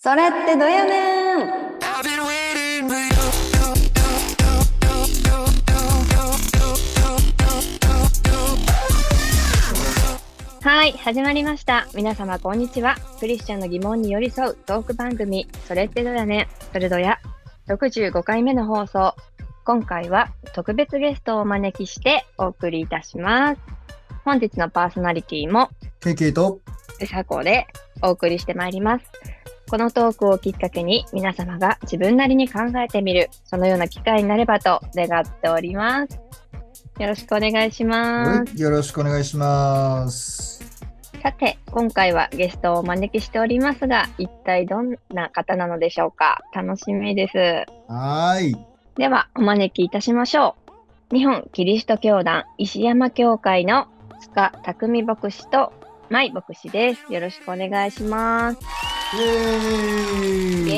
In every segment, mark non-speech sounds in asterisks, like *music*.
それってどやねんはい、始まりました。皆様こんにちは。クリスチャンの疑問に寄り添うトーク番組、それってどやねん、それどや、65回目の放送。今回は特別ゲストをお招きしてお送りいたします。本日のパーソナリティもケイケイと、うさこでお送りしてまいります。このトークをきっかけに皆様が自分なりに考えてみる、そのような機会になればと願っております。よろしくお願いします。はい、よろしくお願いします。さて、今回はゲストをお招きしておりますが、一体どんな方なのでしょうか？楽しみです。はーい。では、お招きいたしましょう。日本キリスト教団石山教会の塚匠牧師と舞牧師です。よろしくお願いします。よ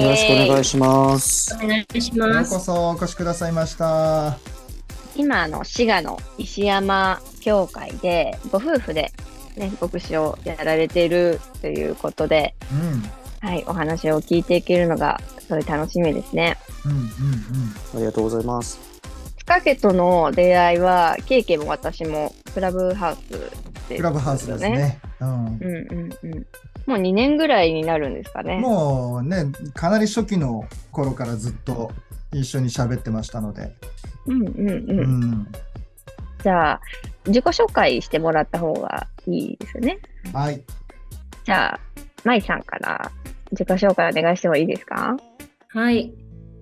ろしくお願いします。お願いしようこそお越しくださいました。今あの滋賀の石山教会でご夫婦で、ね、牧師をやられているということで、うん。はい、お話を聞いていけるのがすごい楽しみですね。うんうんありがとうございます。塚家との出会いはケイケイも私もクラブハウスうん。でクラブハウスですね。うん。うんうんうん。もう2年ぐらいになるんですかね。もうね、かなり初期の頃からずっと一緒に喋ってましたので。うんうんううん。ん。じゃあ、自己紹介してもらった方がいいですよね。はい。じゃあ、舞さんから自己紹介お願いしてもいいですか？はい、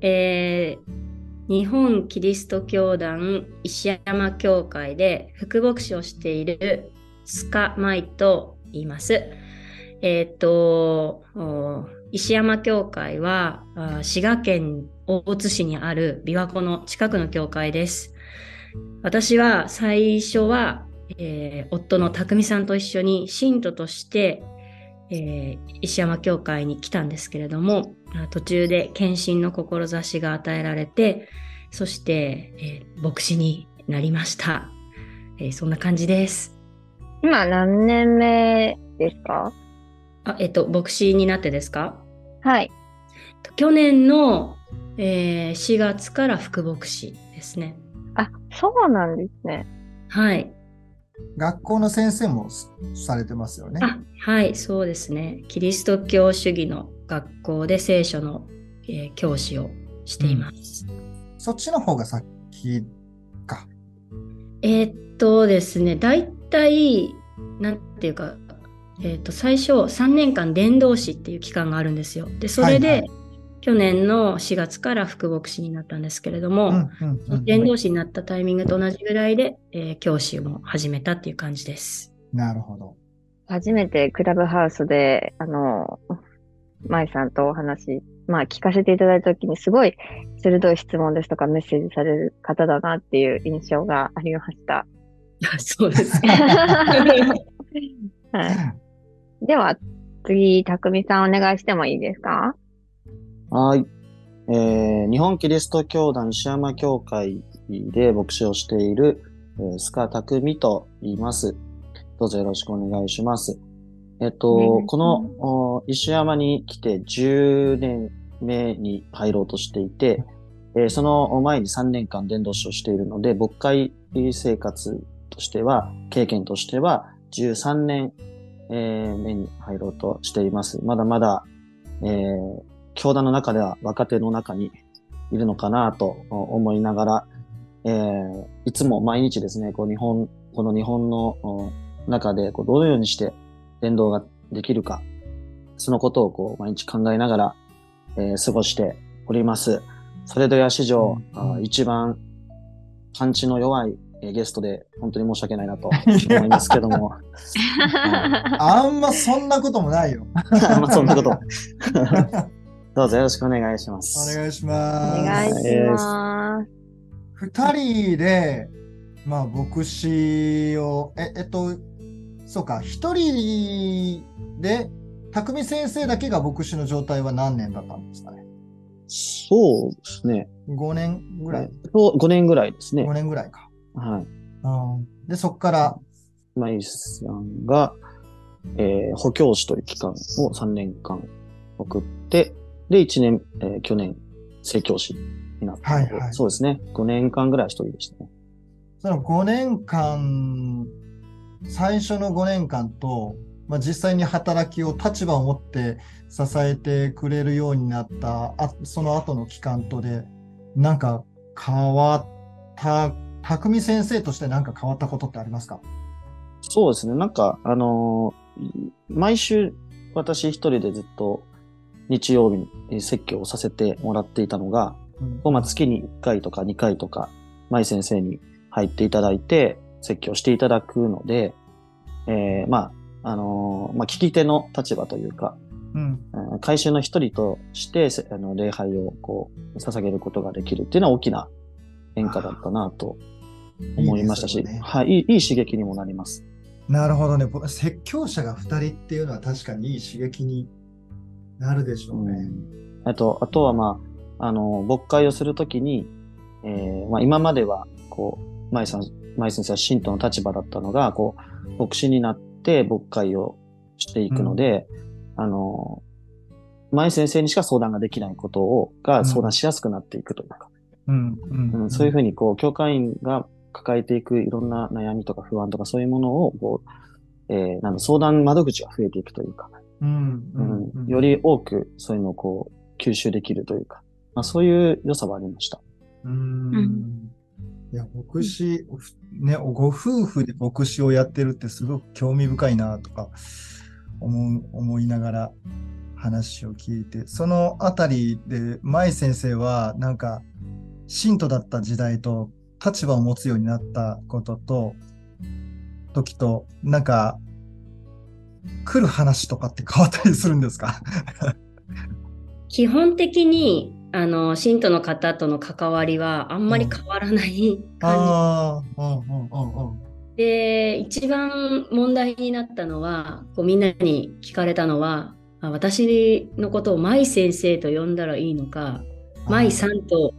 えー日本キリスト教団石山教会で副牧師をしているスカマイと言います。えっ、と、石山教会は滋賀県大津市にある琵琶湖の近くの教会です。私は最初は、えー夫の匠さんと一緒に信徒として、えー石山教会に来たんですけれども、途中で献身の志が与えられて、そして、えー牧師になりました、えそんな感じです。今何年目ですか？あ、えっと、牧師になってですか？はい。去年の、えー4月から副牧師ですね。あ、そうなんですね。はい。学校の先生もされてますよね。あ、はい、そうですね。キリスト教主義の学校で聖書の、えー教師をしています。そっちの方が先か。えーっとですね、大体、なんていうか、えーっと、最初、3年間伝道師っていう期間があるんですよ。で、それで、はいはい去年の4月から副牧師になったんですけれども、伝道師になったタイミングと同じぐらいで、えー教師も始めたっていう感じです。なるほど。初めてクラブハウスで、あの、舞さんとお話、まあ聞かせていただいたときにすごい鋭い質問ですとかメッセージされる方だなっていう印象がありました。そうですね。*laughs* はい。では、次、たくみさんお願いしてもいいですか？はい。えー日本キリスト教団石山教会で牧師をしている、えー、スカ匠と言います。どうぞよろしくお願いします。えっと、お願いしますこのお石山に来て10年目に入ろうとしていて、えーその前に3年間伝道師をしているので、牧会生活としては、経験としては13年、えー目に入ろうとしています。まだまだ、えー教団の中では若手の中にいるのかなと思いながら、えーいつも毎日ですね、こう日本、この日本のお中でこうどのようにして伝道ができるか、そのことをこう毎日考えながら、えー過ごしております。それでは史上、うんあ一番パンチの弱いえーゲストで本当に申し訳ないなと思いますけども、*laughs* あんまそんなこともないよ。*laughs* まあそんなこと。*laughs* どうぞよろしくお願いしまおす。願いしおます。願いします。二人で、まあ、牧師を、え、えっと、そうか、一人で、匠先生だけが牧師の状態は何年だったんですかね？そうですね。5年ぐらい、そう5年ぐらいですね5。年ぐらいか。はい。うん、で、そこから、マイさんが、えー補教師という期間を3年間送って、で、1年、えー去年、正教師になったはいはいそうですね。5年間ぐらい一人でしたね。その5年間、最初の5年間と、まあ、実際に働きを立場を持って支えてくれるようになった、あその後の期間とで、なんか変わった、匠先生としてなんか変わったことってありますか？そうですね。なんか、あのー毎週、私一人でずっと日曜日にえー説教をさせてもらっていたのが、うん。まあ、月に1回とか2回とか、舞先生に入っていただいて、説教していただくので、えーまあ、あのーまあ、聞き手の立場というか、うん。えー改宗の一人として、せあの、礼拝をこう、捧げることができるっていうのは大きな変化だったなと思いましたし、いいねはい、いい、刺激にもなります。なるほどね。ぼ説教者が2人っていうのは確かにいい刺激になるでしょうね。あと、あとはまあ、あの、牧会をするときに、えーまあ今までは、こう、舞さん、舞先生は信徒の立場だったのが、こう、牧師になって牧会をしていくので、あの、舞先生にしか相談ができないことを、がうん相談しやすくなっていくというか、うんうん。うんそういうふうに、こう、教会員が抱えていくいろんな悩みとか不安とかそういうものを、こう、えーなんだ相談窓口が増えていくというか、うんううんんうん。より多くそういうのをこう吸収できるというか、まあ、そういう良さはありました。うーん。いや、牧師、ね、ご夫婦で牧師をやってるってすごく興味深いなとか思う思いながら話を聞いて、そのあたりで舞先生はなんか信徒だった時代と立場を持つようになったことと、時と、なんか来る話とかって変わったりするんですか？基本的にあの信徒の方との関わりはあんまり変わらない感ああ、うんうんうんうん。じで一番問題になったのはこうみんなに聞かれたのはあ私のことを舞先生と呼んだらいいのか舞さんと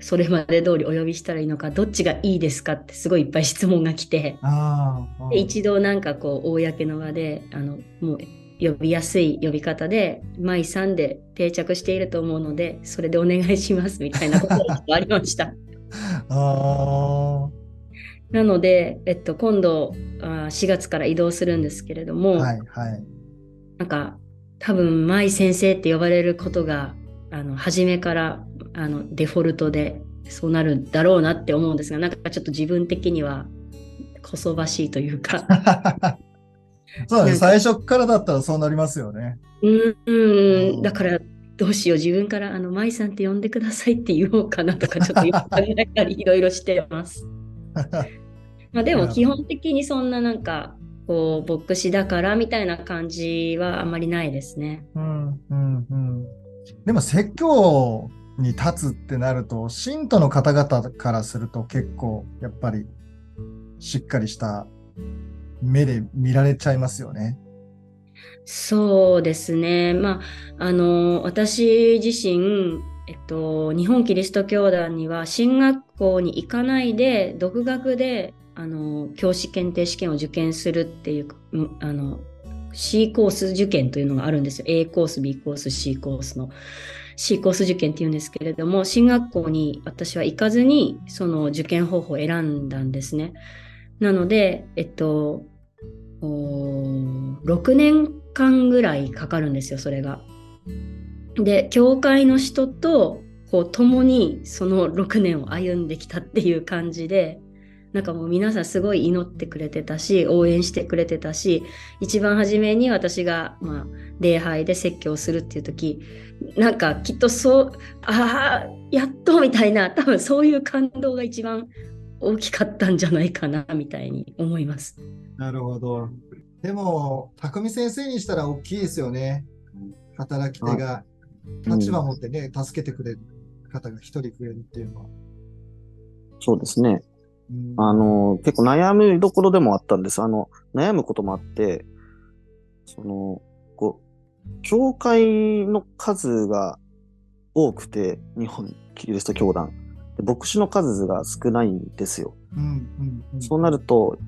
それまで通りお呼びしたらいいのかどっちがいいですかってすごいいっぱい質問が来てああ、で一度なんかこう公の場であのもう呼びやすい呼び方で舞さんで定着していると思うのでそれでお願いしますみたいなことがありました。*laughs* あなので、えっと、今度あ4月から移動するんですけれどあ、も、はいはい。なんか多分舞先生って呼ばれることがあの初めからあのデフォルトでそうなるんだろうなって思うんですがなんかちょっと自分的にはこそばしいというか *laughs* そうだね、最初からだったらそうなりますよね。うんうんだからどうしよう自分からあの舞さんって呼んでくださいって言おうかなとかちょっと今考えたりいろいろしてます。*laughs* まあでも基本的にそんななんかこう牧師だからみたいな感じはあんまりないですね。うんうんうん。でも説教に立つってなると、信徒の方々からすると結構やっぱりしっかりした目で見られちゃいますよね。そうですね。まあ、あの、私自身、えっと、日本キリスト教団には進学校に行かないで、独学で、あの、教師検定試験を受験するっていう、あの、C コース受験というのがあるんですよ。A コース、B コース、C コースの。C コース受験っていうんですけれども、進学校に私は行かずに、その受験方法を選んだんですね。なので、えっと、6年間ぐらいかかるんですよ、それが。で、教会の人とこう共にその6年を歩んできたっていう感じで、なんかもう皆さんすごい祈ってくれてたし、応援してくれてたし、一番初めに私が、まあ、礼拝で説教するっていう時、なんかきっとそう、ああ、やっとみたいな、多分そういう感動が一番大きかったんじゃないかな、みたいに思います。なるほど。でも、匠先生にしたら大きいですよね。働き手が、うん立場持ってね、助けてくれる方が一人増えるっていうのは。そうですね。うんあの、結構悩むどころでもあったんです。あの、悩むこともあって、その、こう、教会の数が多くて、日本キリスト教団。で牧師の数が少ないんですよ。うんうんうんそうなると、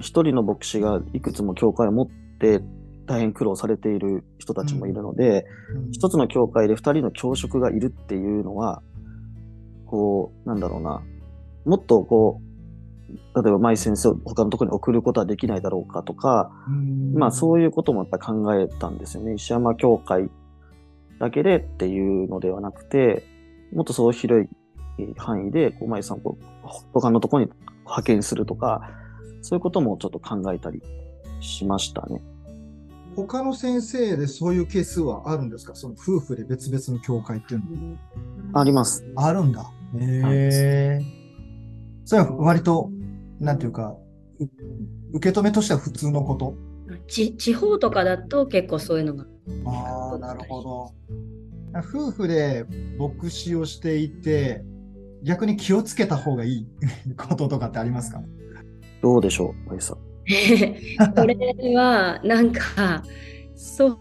一人の牧師がいくつも教会を持って大変苦労されている人たちもいるので、うん一つの教会で二人の教職がいるっていうのは、こう、なんだろうな、もっとこう、例えば舞先生を他のところに送ることはできないだろうかとか、うんまあそういうこともやっぱり考えたんですよね。石山教会だけでっていうのではなくて、もっとそう広いえー範囲で、こう、舞さんを他のところに派遣するとか、そういうこともちょっと考えたりしましたね。他の先生でそういうケースはあるんですか？その夫婦で別々の教会っていうのあります。あるんだ。へえ。それは割と、なんていうか、う受け止めとしては普通のこと？ち地方とかだと結構そういうのが。ああ、なるほど。夫婦で牧師をしていて、逆に気をつけた方がいい *laughs* こととかってありますか？どうでしょう、舞さん。*laughs* これはなんかそう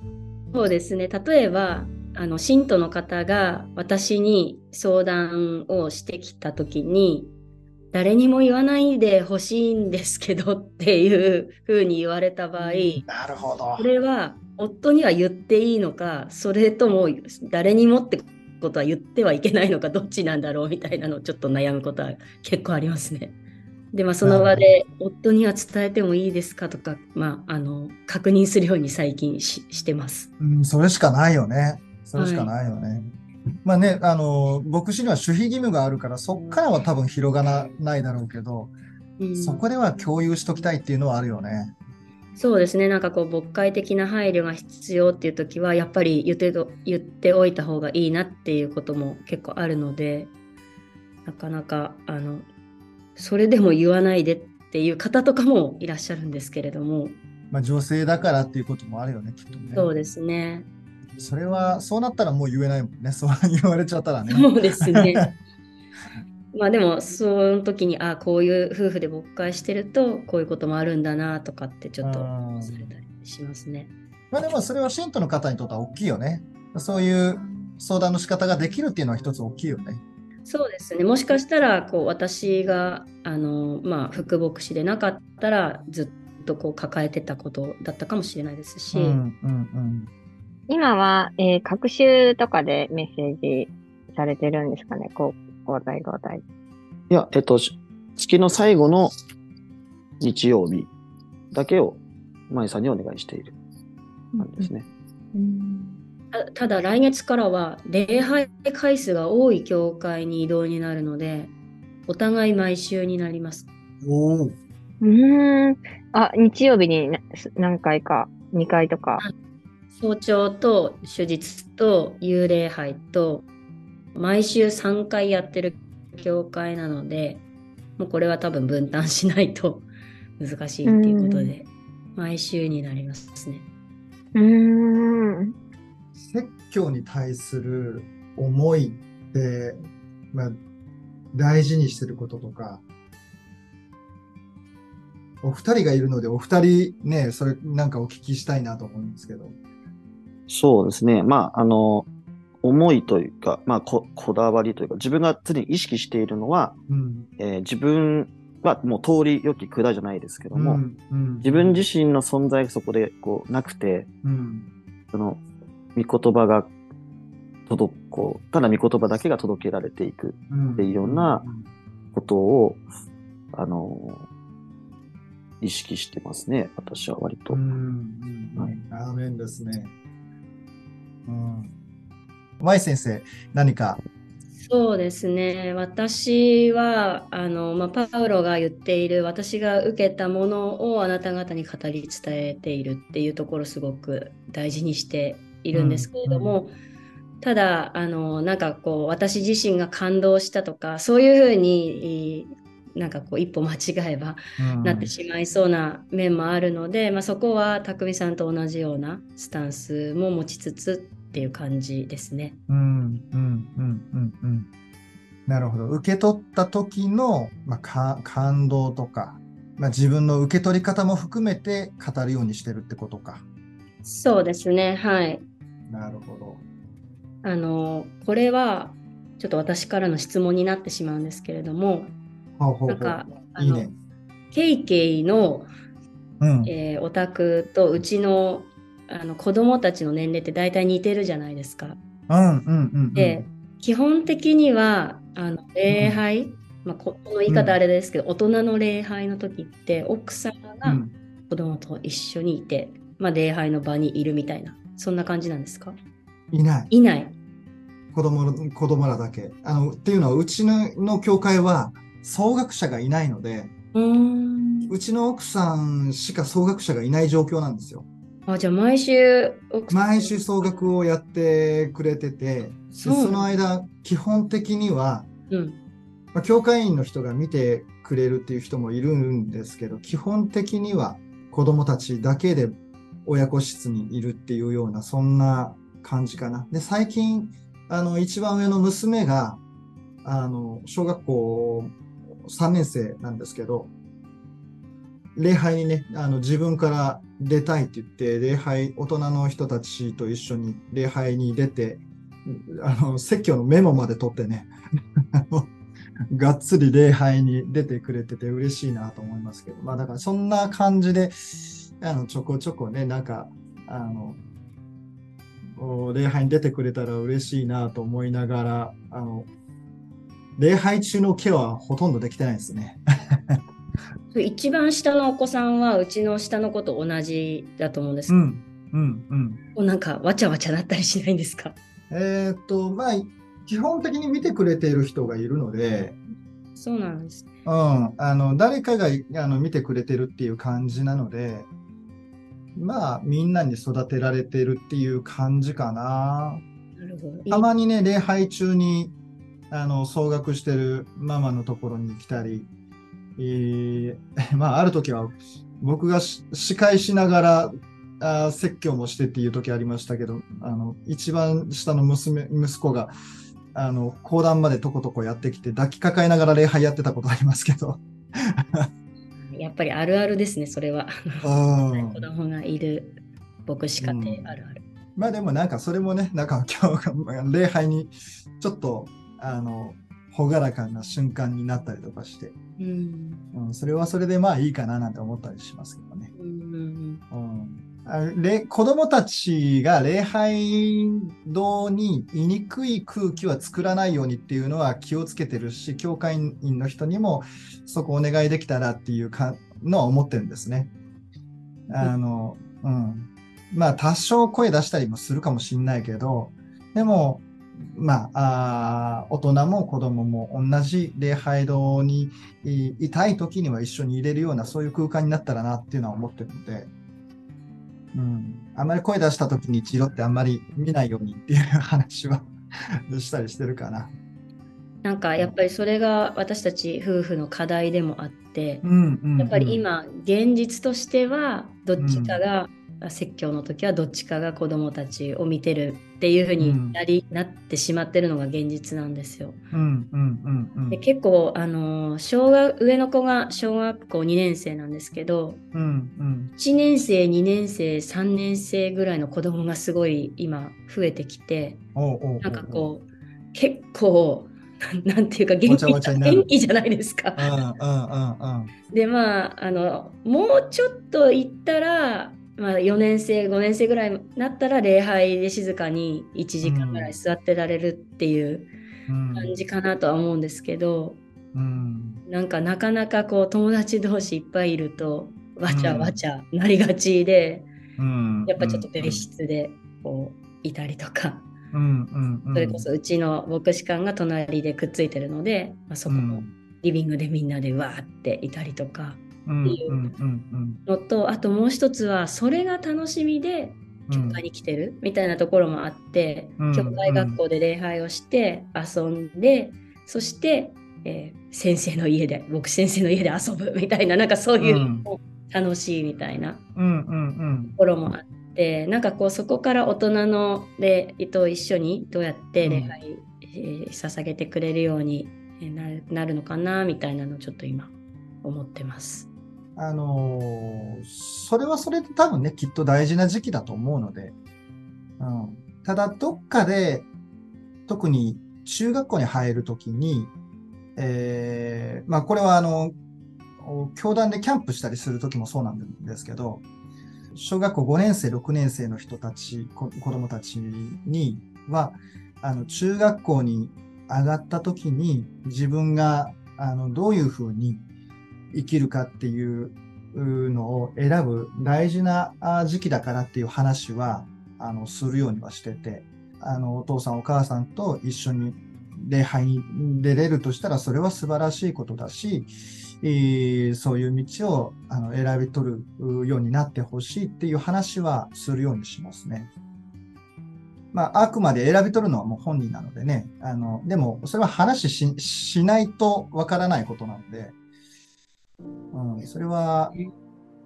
そうですね例えばあの信徒の方が私に相談をしてきた時に誰にも言わないでほしいんですけどっていうふうに言われた場合なるほどこれは夫には言っていいのかそれとも誰にもってことは言ってはいけないのかどっちなんだろうみたいなのをちょっと悩むことは結構ありますね。でまあその場で夫には伝えてもいいですかとか、まあ、あの確認するように最近ししてます。うん、それしかないよね。それしかないよね。まあね、あの、牧師には守秘義務があるから、そっからは多分広がらないだろうけど、うんそこでは共有しときたいっていうのはあるよね。そうですねなんかこう牧会的な配慮が必要っていう時はやっぱり言ってと言っておいた方がいいなっていうことも結構あるのでなかなかあのそれでも言わないでっていう方とかもいらっしゃるんですけれども、まあ女性だからっていうこともあるよね、きっとね。そうですねそれは、そうなったらもう言えないもんね。そう *laughs* 言われちゃったらね。そうですね *laughs* まあでもその時にあこういう夫婦で牧会してるとこういうこともあるんだなとかってちょっとうんされたりしますね。まあでもそれは信徒の方にとっては大きいよね。そういう相談の仕方ができるっていうのは一つ大きいよね。そうですね。もしかしたら、こう、私が、あの、まあ、副牧師でなかったら、ずっとこう、抱えてたことだったかもしれないですし、うんうん今は、えー、学習とかでメッセージされてるんですかね、こう交代交代。いや、えっと、し月の最後の日曜日だけを舞さんにお願いしている感じですね。たただ、来月からは、礼拝回数が多い教会に移動になるので、お互い毎週になります。うん。おお。うーん。あ、日曜日にな何回か、2回とか？早朝と手術と幽霊杯と毎週3回やってる教会なのでもうこれは多分分担しないと *laughs* 難しいっていうことで毎週になりますね。うーん。説教に対する思いって、まあ、大事にしてることとか、お二人がいるので、お二人ね、それなんかお聞きしたいなと思うんですけど。そうですね。まあ、あの、思いというか、まあこ、こだわりというか、自分が常に意識しているのは、うん。えー自分はもう通り良き管じゃないですけども、うんうん自分自身の存在がそこでこうなくて、うん。その、御言葉が届く、こう、ただ御言葉だけが届けられていくうんっていうようなことを、あの、意識してますね。私は割と。うんうんはいアーメンですね。うん。舞先生、何か？そうですね私はあの、まあ、パウロが言っている私が受けたものをあなた方に語り伝えているっていうところすごく大事にしているんですけれども、ただあのなんかこう私自身が感動したとかそういうふうになんかこう一歩間違えばうんなってしまいそうな面もあるので、まあ、そこは匠さんと同じようなスタンスも持ちつつっていう感じですね。うんうんうんうんうん。なるほど。受け取った時の、まあ、か感動とか、まあ、自分の受け取り方も含めて語るようにしてるってことか。そうですねはいなるほど。あのこれはちょっと私からの質問になってしまうんですけれどもほうほうなんかあのいいね。ケイケイの、うん。えーお宅とうちのあの子供たちの年齢って大体似てるじゃないですか。うんうんうんうん。で、基本的にはあの礼拝、まあ、ここの言い方あれですけど、大人の礼拝の時って奥様がうん子供と一緒にいて、まあ、礼拝の場にいるみたいなそんな感じなんですか？いない。いない。子供の、子供らだけ。あの、っていうのは、うちのの教会は、総学者がいないので、うーんうちの奥さんしか総学者がいない状況なんですよ。あじゃあ毎週毎週総学をやってくれてて、でその間、基本的には、うん。まあ、教会員の人が見てくれるっていう人もいるんですけど、基本的には子供たちだけで親子室にいるっていうような、そんな感じかな。で、最近、あの、一番上の娘が、あの、小学校3年生なんですけど、礼拝にね、あの、自分から出たいって言って、礼拝、大人の人たちと一緒に礼拝に出て、あの、説教のメモまで取ってね、*laughs* がっつり礼拝に出てくれてて嬉しいなと思いますけど、まあだからそんな感じで、あの、ちょこちょこね、なんか、あの、礼拝に出てくれたら嬉しいなと思いながら、あの、礼拝中のケアはほとんどできてないですね。一番下のお子さんはうちの下の子と同じだと思うんです。けど、うん、うん、なんかわちゃわちゃなったりしないんですか？えーっと、まあ、基本的に見てくれている人がいるので、そうなんです。うん、あの、誰かがあの見てくれてるっていう感じなので、まあ、みんなに育てられてるっていう感じかな。なるほど。たまにね、礼拝中に、あの、総額してるママのところに来たり、えー *laughs* まあ、ある時は、僕がし司会しながら、あー説教もしてっていう時ありましたけど、あの、一番下の娘、息子が、あの、講談までとことこやってきて、抱きかかえながら礼拝やってたことありますけど。*laughs* やっぱりあるあるですね、それは。うん子供がいる牧師家庭あるある。まあでもなんかそれもね、なんか今日礼拝にちょっとあの朗らかな瞬間になったりとかして、うん。うん、それはそれでまあいいかななんて思ったりしますけどね。うんうん子供たちが礼拝堂に居にくい空気は作らないようにっていうのは気をつけてるし、教会員の人にもそこお願いできたらっていうかのは思ってるんですね。あの、うん。まあ多少声出したりもするかもしんないけど、でも、まあ、あー大人も子供も同じ礼拝堂にいいたい時には一緒に入れるようなそういう空間になったらなっていうのは思ってるので、うん。あんまり声出した時に一度ってあんまり見ないようにっていう話はしたりしてるかな。なんかやっぱりそれが私たち夫婦の課題でもあって、うんうんうんやっぱり今現実としてはどっちかが、説教の時はどっちかが子供たちを見てるっていう風になり、なってしまってるのが現実なんですよ。うんうんうん。うんで結構あの小学上の子が小学校2年生なんですけどうんうん。1年生2年生3年生ぐらいの子供がすごい今増えてきておうおなんかこう結構なんていうか元気元気じゃないですか。うんうんうんうん。でまああのもうちょっと行ったら、まあ、4年生5年生ぐらいになったら礼拝で静かに1時間ぐらい座ってられるっていううん。感じかなとは思うんですけど、うん。なんかなかなかこう友達同士いっぱいいるとわちゃわちゃなりがちで、うん。やっぱちょっと別室でこういたりとか、うんうんうん。それこそうちの牧師館が隣でくっついてるので、まあ、そこのリビングでみんなでわーっていたりとかうんうんうんうん。のとあともう一つはそれが楽しみで教会に来てるみたいなところもあって、うん。教会学校で礼拝をして遊んで、そして、えー先生の家で牧師先生の家で遊ぶみたいななんかそういう楽しいみたいなうんうんところもあってなんかこうそこから大人の礼と一緒にどうやって礼拝、えー捧げてくれるようになるのかなみたいなのをちょっと今思ってます。あのーそれはそれで多分ね、きっと大事な時期だと思うので、うん、ただ、どっかで、特に中学校に入るときに、えーまあ、これはあの、教団でキャンプしたりするときもそうなんですけど、小学校5年生、6年生の人たち、子供たちには、あの、中学校に上がった時に自分が、あの、どういうふうに生きるかっていうのを選ぶ大事な時期だからっていう話は、あの、するようにはしてて、あの、お父さんお母さんと一緒に礼拝に出れるとしたら、それは素晴らしいことだし、えーそういう道をあの選び取るようになってほしいっていう話はするようにしますね。まあ、あくまで選び取るのはもう本人なのでね。あの、でも、それは話ししないとわからないことなので、うん、それは、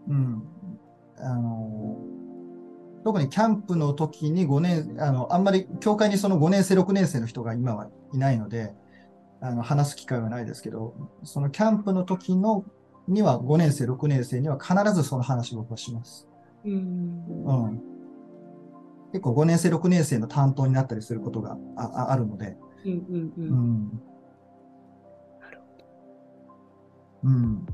うん、あの、特にキャンプの時に5年、あの、あんまり教会にその5年生、6年生の人が今はいないので、あの、話す機会はないですけど、そのキャンプの時の、には5年生、6年生には必ずその話を僕はします。うんうん。結構5年生、6年生の担当になったりすることがあああるので、うんうんううんん。うん。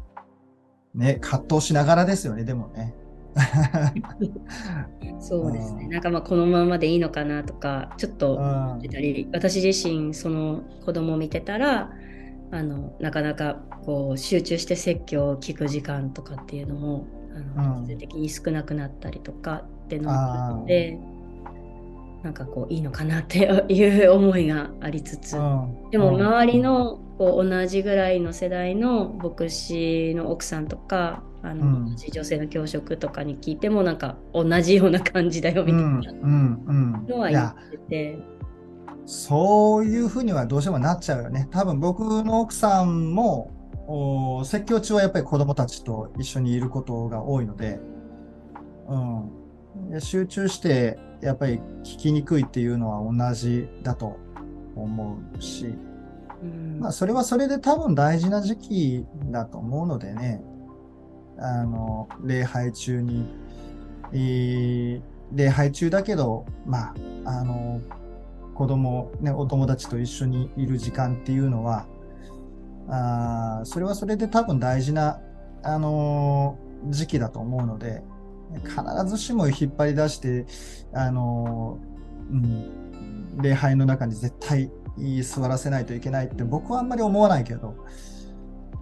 ね、葛藤しながらですよね、でもね。*laughs* そうですね。うんなんかまあこのままでいいのかなとか、ちょっとうん出たり、私自身その子供を見てたら、あのなかなかこう集中して説教を聞く時間とかっていうのもあのうん必然的に少なくなったりとかってのがあって、なんかこういいのかなっていう思いがありつつ、うん。でもうん。周りのこう同じぐらいの世代の牧師の奥さんとかあの、女性の教職とかに聞いてもなんか同じような感じだよみうん、たいな。のはい言や、って。て、そういうふうにはどうしてもなっちゃうよね。多分僕の奥さんも、お説教中はやっぱり子供たちと一緒にいることが多いので、うん。で集中して、やっぱり聞きにくいっていうのは同じだと思うし、うん。まあ、それはそれで多分大事な時期だと思うのでね、あの、礼拝中に、えー礼拝中だけど、まあ、あの、子供、ね、お友達と一緒にいる時間っていうのは、あーそれはそれで多分大事な、あの時期だと思うので、必ずしも引っ張り出して、あのうん、礼拝の中に絶対座らせないといけないって僕はあんまり思わないけど、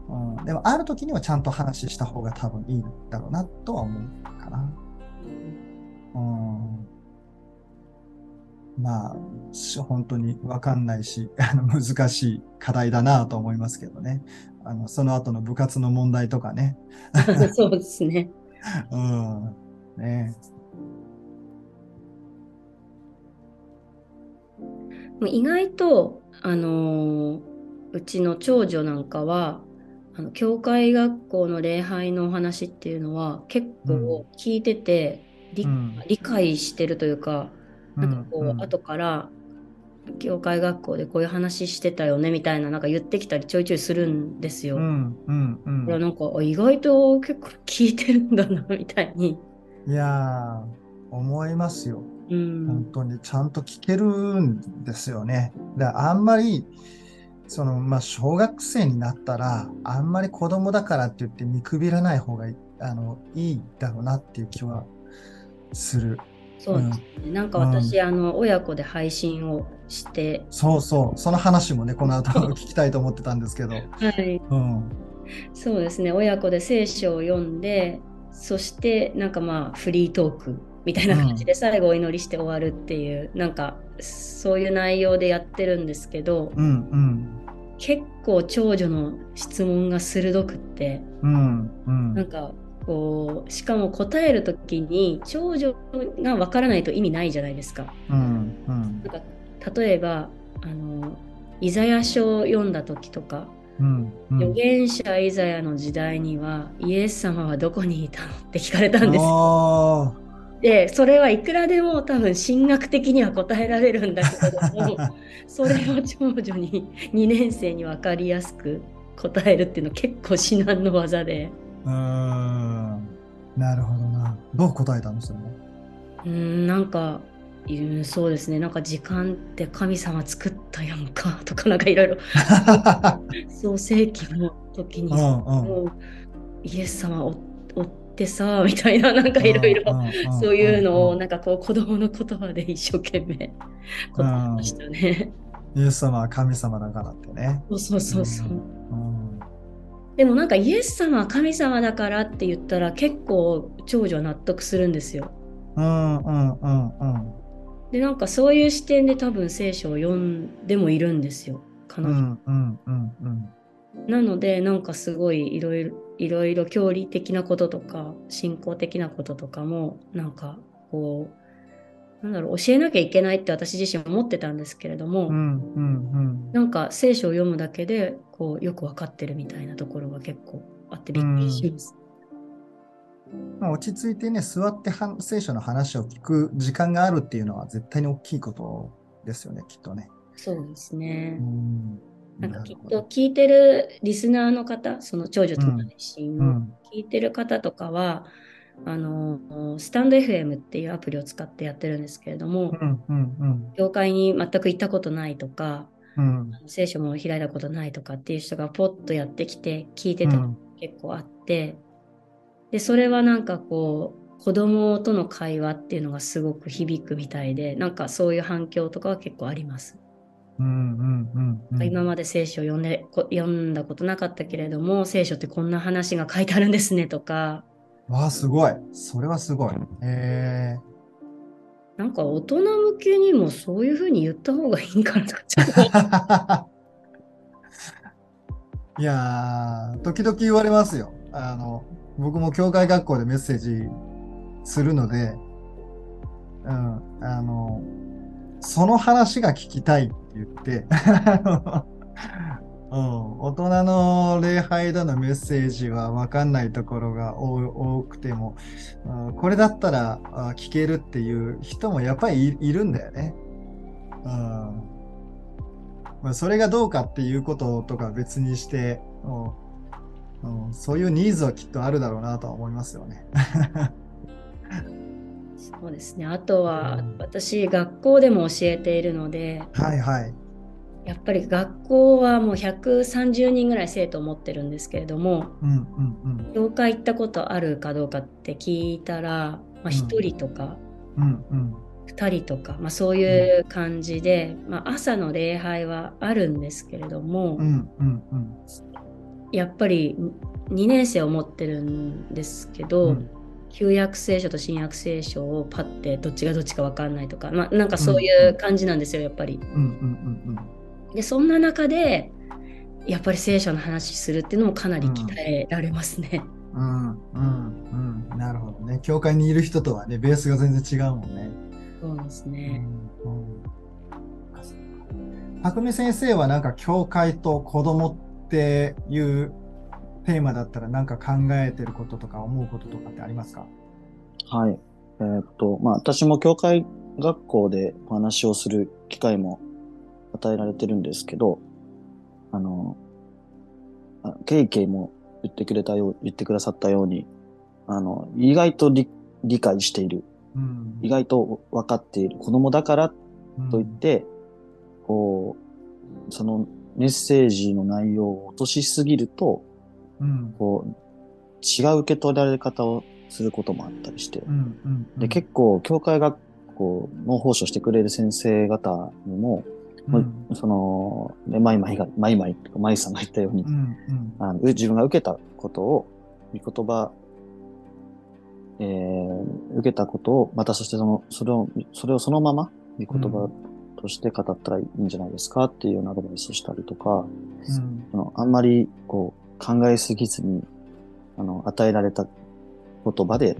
うん、でもある時にはちゃんと話した方が多分いいんだろうなとは思うかな。うん、まあ、本当にわかんないし、*laughs* あの難しい課題だなと思いますけどね。あのその後の部活の問題とかね。*laughs* そうですね。うん。ね。もう意外と、あのーうちの長女なんかは、あの教会学校の礼拝のお話っていうのは結構聞いてて、理うん。理解してるというか、なんかこう、うん。後から教会学校でこういう話してたよねみたいななんか言ってきたりちょいちょいするんですよ。うん、うん、うんだからなんかあ意外と結構聞いてるんだなみたいに。いやー、思いますよ。うん本当にちゃんと聞けるんですよね。だからあんまり、その、まあ、小学生になったら、あんまり子供だからって言って見くびらない方がいい、あの、いいだろうなっていう気はする。そうですね。なんか私、あの親子で配信をして、そうそう。その話もね、この後聞きたいと思ってたんですけど。はい、うん。そうですね。親子で聖書を読んで、そしてなんかまあフリートークみたいな感じで最後お祈りして終わるっていう、なんかそういう内容でやってるんですけど、うん、うん。結構長女の質問が鋭くって、うん、うん。なんかこうしかも答える時に長女がわからないと意味ないじゃないですか。うん、うん。なんか例えばあのイザヤ書を読んだ時とか、うん、うん。預言者イザヤの時代にはイエス様はどこにいたのって聞かれたんですでそれはいくらでも多分神学的には答えられるんだけれども *laughs* それを長女に2年生に分かりやすく答えるっていうの結構至難の技で。ーうーん。なるほどな。どう答えたのそれも。うーんなんかうんそうですね。なんか時間って神様作ったやんか。*laughs* とかなんかいろいろ。*laughs* 創世紀の時にうんうん。もうイエス様を追っってさ、みたいな、なんかいろいろ、そういうのを、んなんかこう、子供の言葉で一生懸命 *laughs* 答えましたね。イエス様は神様だからってね。そうそうそうそう。うん。でもなんかイエス様は神様だからって言ったら結構長女は納得するんですよ。うんうんうんうんでなんかそういう視点で多分聖書を読んでもいるんですよ彼う女。んうんうんうんなのでなんかすごいいろいろいろいろ教理的なこととか信仰的なこととかもなんかこうなんだろう教えなきゃいけないって私自身思ってたんですけれども、うんうんなんか聖書を読むだけでこうよくわかってるみたいなところが結構あってびっくりします。うんまあ、落ち着いてね、座っては聖書の話を聞く時間があるっていうのは絶対に大きいことですよね、きっとね。そうですね。うん。なんかきっと聞いてるリスナーの方、その長女との配信をうん。聞いてる方とかは、あの、スタンド FM っていうアプリを使ってやってるんですけれども、うんうん教会に全く行ったことないとか、うん。うん聖書も開いたことないとかっていう人がポッとやってきて聞いてたのが結構あって、で、それはなんかこう、子供との会話っていうのがすごく響くみたいで、なんかそういう反響とかは結構あります。うんうんうんうん今まで聖書を読んでこ読んだことなかったけれども聖書ってこんな話が書いてあるんですねとかわあ、すごい。それはすごい。えなんか大人向けにもそういうふうに言った方がいいんかなとかちょっとー、*laughs* いやー、時々言われますよ。あの、僕も教会学校でメッセージするので、うん、あの、その話が聞きたいって言って、*laughs* うん、大人の礼拝でのメッセージは分かんないところが多くても、うんこれだったら聞けるっていう人もやっぱりいいるんだよね。うんまあ、それがどうかっていうこととか別にして、うんうんそういうニーズはきっとあるだろうなとは思いますよね。*laughs* そうですねあとはうん私学校でも教えているのではいはい。やっぱり学校はもう130人ぐらい生徒を持ってるんですけれどもうんうん教会行ったことあるかどうかって聞いたら、まあ、1人とかうん。うんうん。2人とか、まあ、そういう感じで、まあ、朝の礼拝はあるんですけれども、うんうんうん。やっぱり2年生を持ってるんですけど、うん旧約聖書と新約聖書をパッてどっちがどっちか分かんないとか、まあ、なんかそういう感じなんですよやっぱり。でそんな中でやっぱり聖書の話するっていうのもかなり鍛えられますね。うん。うんうんうん。なるほどね。教会にいる人とはね、ベースが全然違うもんね。そうですうね。んうん匠先生はなんか教会と子供っていうテーマだったらなんか考えてることとか思うこととかってありますか？はい。えーっと、まあ、私も教会学校でお話をする機会も与えられてるんですけど、あの、あケイケイも言ってくれたよう、言ってくださったように、あの、意外と理理解している、うん。意外と分かっている。子供だからといって、こう、そのメッセージの内容を落としすぎると、うん。こう、違う受け取られ方をすることもあったりして、うんうんで、結構、教会学校の奉仕してくれる先生方にも、うん。その、ね、マイマイが、マイマイとかマイさんが言ったように、うんうん。あの自分が受けたことを、御言葉、えー、受けたことを、またそしてその、それを、それをそのまま、御言葉として語ったらいいんじゃないですかっていうようなアドバイスをしたりとか、うんあのあんまり、こう、考えすぎずに、あの、与えられた言葉で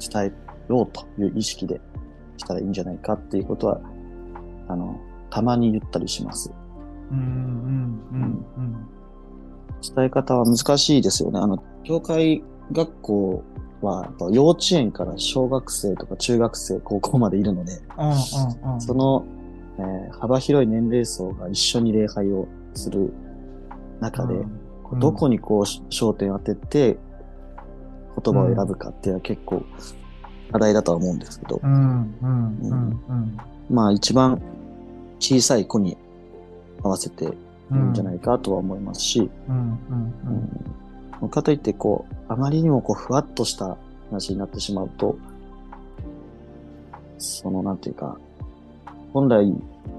伝えようという意識でしたらいいんじゃないかっていうことは、あの、たまに言ったりします。伝え方は難しいですよね。あの、教会学校は、やっぱ幼稚園から小学生とか中学生、高校までいるので、うんうんうん。その、えー幅広い年齢層が一緒に礼拝をする中で、うん。どこにこうし焦点を当てて言葉を選ぶかっていうのは結構課題だとは思うんですけど、うんうんうんうんまあ一番小さい子に合わせていいうんんじゃないかとは思いますし、うんうん。うんかといって、こう、あまりにもこう、ふわっとした話になってしまうと、その、なんていうか、本来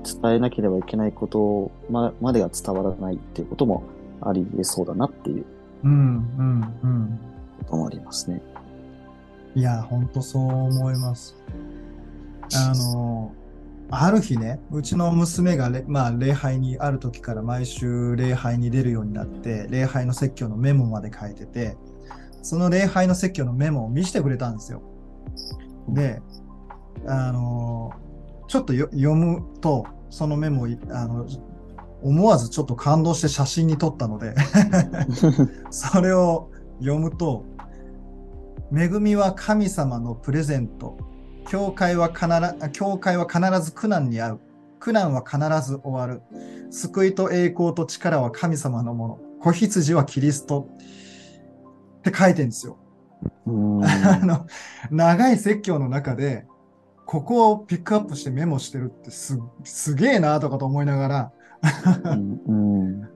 伝えなければいけないことままでが伝わらないっていうこともあり得そうだなっていううん、うん、うん。こともありますね。いや、ほんとそう思います。あの、ある日ね、うちの娘がれ、まあ、礼拝にある時から毎週礼拝に出るようになって、礼拝の説教のメモまで書いてて、その礼拝の説教のメモを見せてくれたんですよ。で、あの、ちょっとよ読むと、そのメモをい、あの、思わずちょっと感動して写真に撮ったので、*laughs* それを読むと、恵みは神様のプレゼント。教会は必ず、教会は必ず苦難に遭う。苦難は必ず終わる。救いと栄光と力は神様のもの。子羊はキリスト。って書いてるんですよ。うん *laughs* あの、長い説教の中で、ここをピックアップしてメモしてるってす、すげえなとかと思いながら、うんうん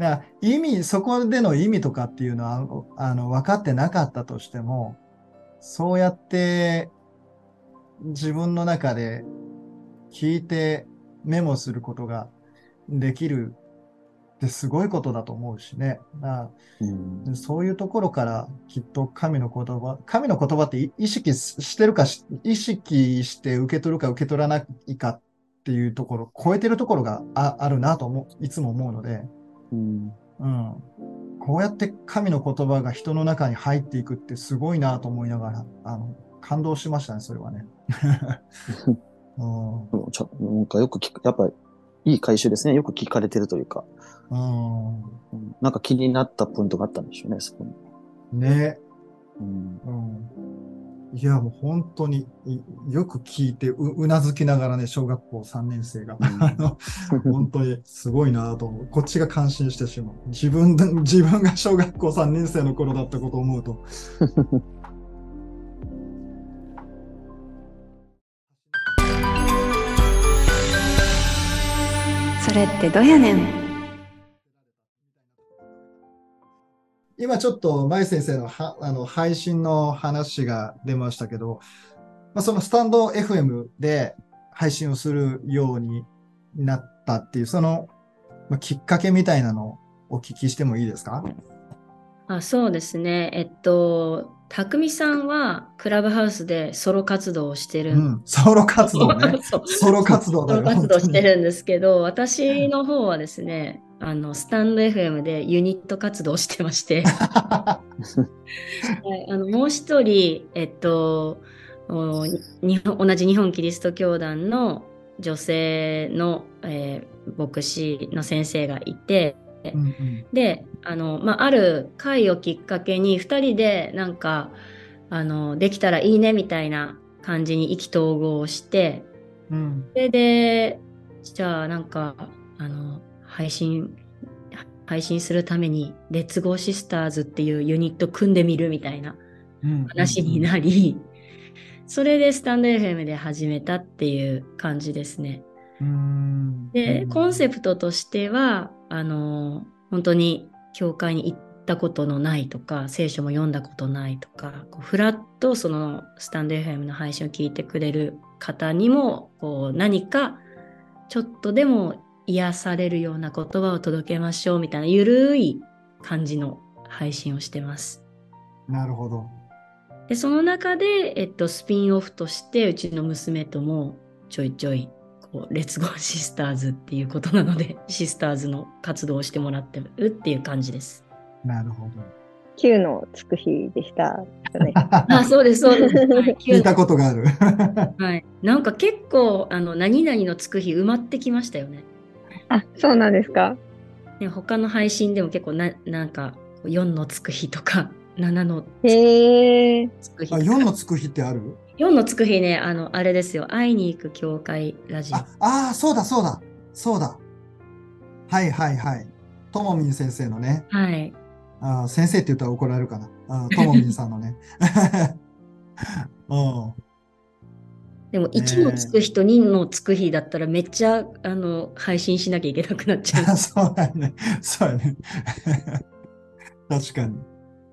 *laughs* 意味、そこでの意味とかっていうのは、あの、分かってなかったとしても、そうやって自分の中で聞いてメモすることができるってすごいことだと思うしね。だかうんらそういうところからきっと神の言葉、神の言葉ってい意識してるかし、意識して受け取るか受け取らないかっていうところ、超えてるところがああるなと思う、いつも思うので、うんうん。こうやって神の言葉が人の中に入っていくってすごいなと思いながら、あの、感動しましたね、それはね。*laughs* うん。ちょなんかよく聞く、やっぱりいい回収ですね。よく聞かれてるというか、うん。うんなんか気になったポイントがあったんでしょうね、そこに。ね。うんうん。いや、もう本当にいよく聞いてう、うなずきながらね、小学校3年生が。*laughs* あの本当にすごいなと思う。こっちが感心してしまう。自分で、自分が小学校3年生の頃だったことを思うと。*laughs* それってどやねん？今ちょっと、舞先生のはあの配信の話が出ましたけど、まあ、そのスタンド FM で配信をするようになったっていう、その、まあ、きっかけみたいなのをお聞きしてもいいですか？あそうですね。えっと、たくみさんはクラブハウスでソロ活動をしてるうんん、ソロ活動ね。*laughs* ソロ活動だよ。ソロ活動して本るんですけど、私の方はですね、あの、スタンド FM でユニット活動をしてまして、*laughs* はい、あのもう一人、えっと、同じ日本キリスト教団の女性の、えー牧師の先生がいて、うんうん。で、あの、まあ、ある会をきっかけに、2人でなんか、あの、できたらいいねみたいな感じに意気投合して、うん。それで、じゃあなんか、あの、配信、配信するために、レッツゴーシスターズっていうユニット組んでみるみたいなうん話になり、それでスタンド FM で始めたっていう感じですね。うん。で、コンセプトとしては、あの、本当に教会に行ったことのないとか、聖書も読んだことないとか、こうフラッとそのスタンド FM の配信を聞いてくれる方にも、こう何かちょっとでも癒されるような言葉を届けましょうみたいなゆるい感じの配信をしてます。なるほど。で、その中で、えっと、スピンオフとして、うちの娘ともちょいちょい、こう、レッツゴーシスターズっていうことなので、*laughs* シスターズの活動をしてもらってるっていう感じです。なるほど。9のつく日でした。*laughs* あ、そうです、そうです。*laughs* はい聞いたことがある。はい。なんか結構、あの、何々のつく日埋まってきましたよね。あ、そうなんですか。ね他の配信でも結構な、なんか、4のつく日とか、7のへえ。あつく日とか。4のつく日ってある？4のつく日ね、あの、あれですよ。会いに行く教会ラジオ。ああー、そうだそうだ。そうだ。はいはいはい。ともみん先生のね。はい。あー先生って言ったら怒られるかな。ともみんさんのね。*laughs* うん。でもねえ1のつく日と2のつく日だったらめっちゃあの配信しなきゃいけなくなっちゃう。*laughs* そうだよね。そうやね。確かに。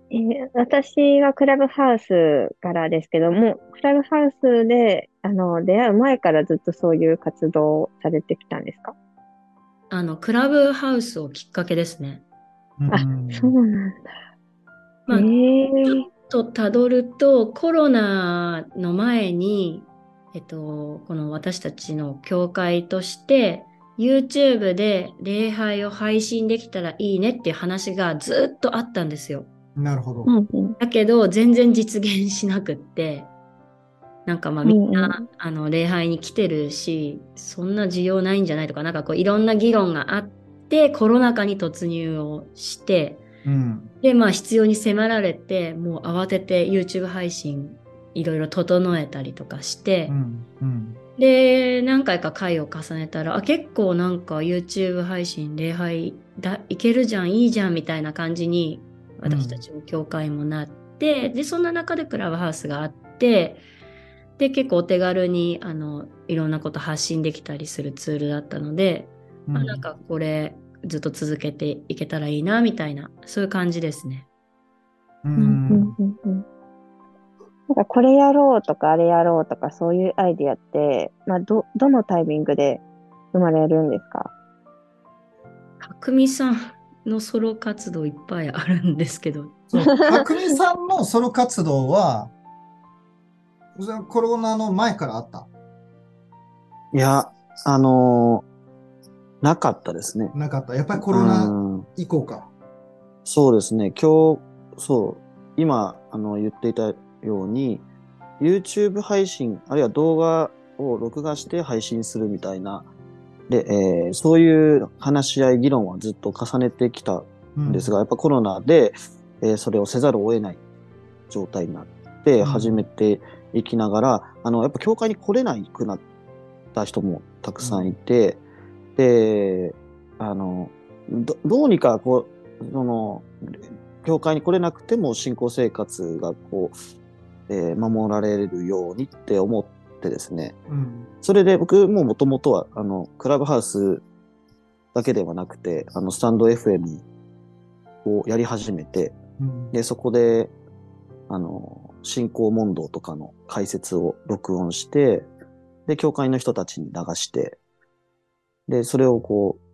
えー私はクラブハウスからですけども、クラブハウスで、あの、出会う前からずっとそういう活動をされてきたんですか？あの、クラブハウスをきっかけですね。あうんそうなんだ。まあえーとたどると、コロナの前に、えっと、この私たちの教会として、YouTube で礼拝を配信できたらいいねっていう話がずっとあったんですよ。なるほど。うんうんだけど、全然実現しなくって、なんかまあみんな、うんうあの礼拝に来てるし、そんな需要ないんじゃないとか、なんかこういろんな議論があって、コロナ禍に突入をして、うん。で、まあ必要に迫られて、もう慌てて YouTube 配信いろいろ整えたりとかしてう、ん。うん。で、何回か回を重ねたら、あ、結構なんか YouTube 配信、礼拝だ、いけるじゃん、いいじゃんみたいな感じに、私たちも教会もなって、で、そんな中でクラブハウスがあって、で、結構お手軽に、あの、いろんなこと発信できたりするツールだったので、まあ、なんかこれ、ずっと続けていけたらいいな、みたいな、そういう感じですね。ううんうんん。うんうんなんかこれやろうとかあれやろうとかそういうアイディアって、まあ、ど、どのタイミングで生まれるんですか？かくみさんのソロ活動いっぱいあるんですけど、そう、たくみさんのソロ活動は、コロナの前からあった？いや、あのーなかったですね。なかった。やっぱりコロナうん以降か。そうですね。今日、そう、今、あの、言っていたように、YouTube 配信、あるいは動画を録画して配信するみたいな、で、えーそういう話し合い、議論はずっと重ねてきたうんんですが、やっぱコロナで、えーそれをせざるを得ない状態になってうん。始めていきながら、あの、やっぱ教会に来れなくなった人もたくさんいて、で、あの、どどうにかこう、その、教会に来れなくても信仰生活がこう、えー守られるようにって思ってですね、うん。それで僕ももともとは、あの、クラブハウスだけではなくて、あの、スタンド FM をやり始めて、うん。で、そこで、あの、信仰問答とかの解説を録音して、で、教会の人たちに流して、で、それをこう、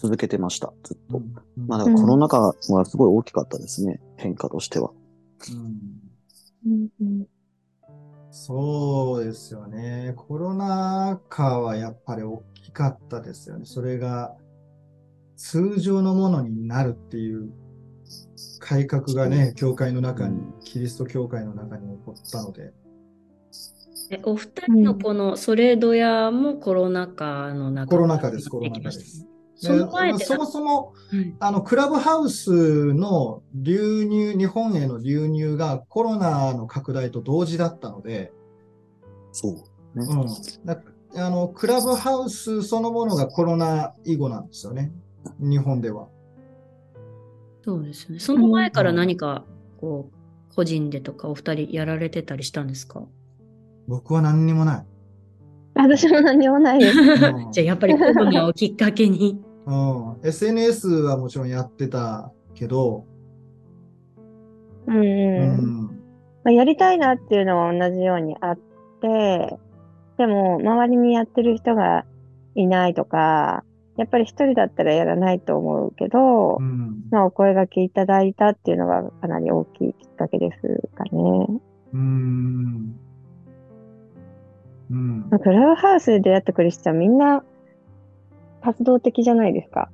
続けてました、ずっと。うんまあ、だからコロナ禍はすごい大きかったですね、変化としては。うんうんうんそうですよね。コロナ禍はやっぱり大きかったですよね。それが通常のものになるっていう改革がね、教会の中に、キリスト教会の中に起こったので。えお二人のこのソレドヤもコロナ禍の中コロナ禍です、コロナ禍です。その前ででそもそも、はいあの、クラブハウスの流入、日本への流入がコロナの拡大と同時だったので、そう。ね。うん。だあの、クラブハウスそのものがコロナ以後なんですよね。日本では。そうですね。その前から何か、こう、個人でとかお二人やられてたりしたんですか？僕は何にもない。私も何もないです。うん *laughs* じゃあやっぱりコロナをきっかけに。うん。SNS はもちろんやってたけど、うんううんん。まあ、やりたいなっていうのは同じようにあって、でも周りにやってる人がいないとか、やっぱり一人だったらやらないと思うけど、うん。まあお声掛けいただいたっていうのがかなり大きいきっかけですかね。うん。うんまあ。クラブハウスで出会ったクリスチャンみんな活動的じゃないですか。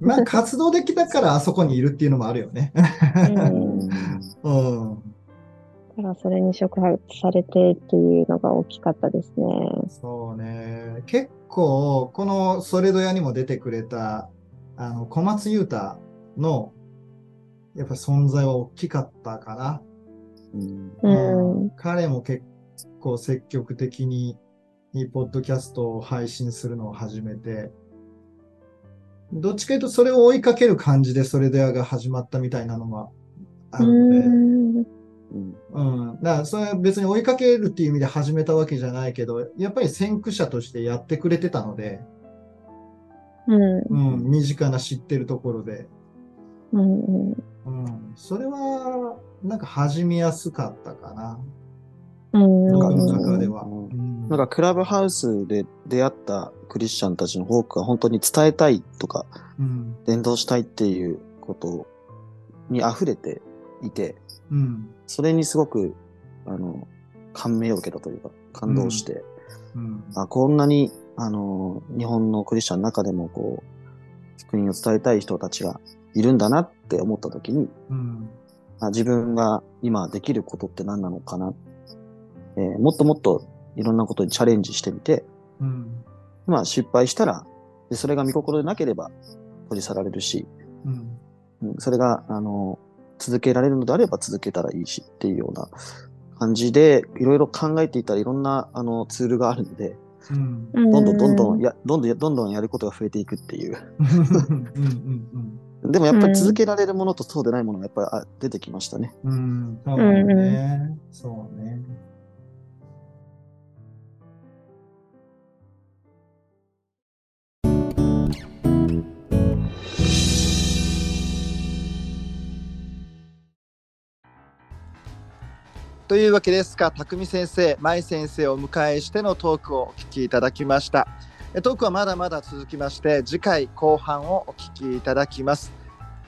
まあ、活動的だからあそこにいるっていうのもあるよね。うん。だうん。からそれに触発されてっていうのが大きかったですね。そうね。結構、このソレド屋にも出てくれた、あの、小松優太の、やっぱ存在は大きかったかな。うんうん。彼も結構積極的に、ポッドキャストを配信するのを始めて、どっちかというとそれを追いかける感じでソレド屋が始まったみたいなのがあるので、うん。だから、それは別に追いかけるっていう意味で始めたわけじゃないけど、やっぱり先駆者としてやってくれてたので、うん。うん、身近な知ってるところで。うんうんうん。それは、なんか始めやすかったかな。うん僕のうん中では。うんうんなんかクラブハウスで出会ったクリスチャンたちの多くは本当に伝えたいとか、うん。伝道したいっていうことに溢れていて、うん。それにすごく、あの、感銘を受けたというか、感動して、うん。あこんなに、あの、日本のクリスチャンの中でも、こう、福音を伝えたい人たちがいるんだなって思った時に、うん。あ自分が今できることって何なのかな、えーもっともっといろんなことにチャレンジしてみて、うん。まあ失敗したら、でそれが見心でなければ取り去られるし、うん。うんそれが、あの、続けられるのであれば続けたらいいしっていうような感じで、いろいろ考えていたらいろんな、あの、ツールがあるので、うん。うんどんどんどんどん、や、どんどん、どんどんやることが増えていくっていう。うん。でもやっぱり続けられるものとそうでないものがやっぱりあ出てきましたね。うん。うん。そうね。そうね。というわけですか。匠先生舞先生をお迎えしてのトークをお聞きいただきました。えトークはまだまだ続きまして次回後半をお聞きいただきます、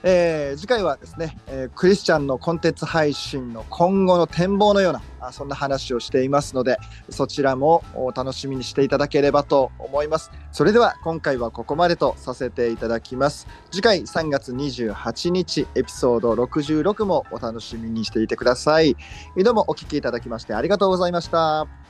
えー次回はですね、えークリスチャンのコンテンツ配信の今後の展望のようなあそんな話をしていますのでそちらもお楽しみにしていただければと思います。それでは今回はここまでとさせていただきます。次回3月28日エピソード66もお楽しみにしていてください。どうもお聞きいただきましてありがとうございました。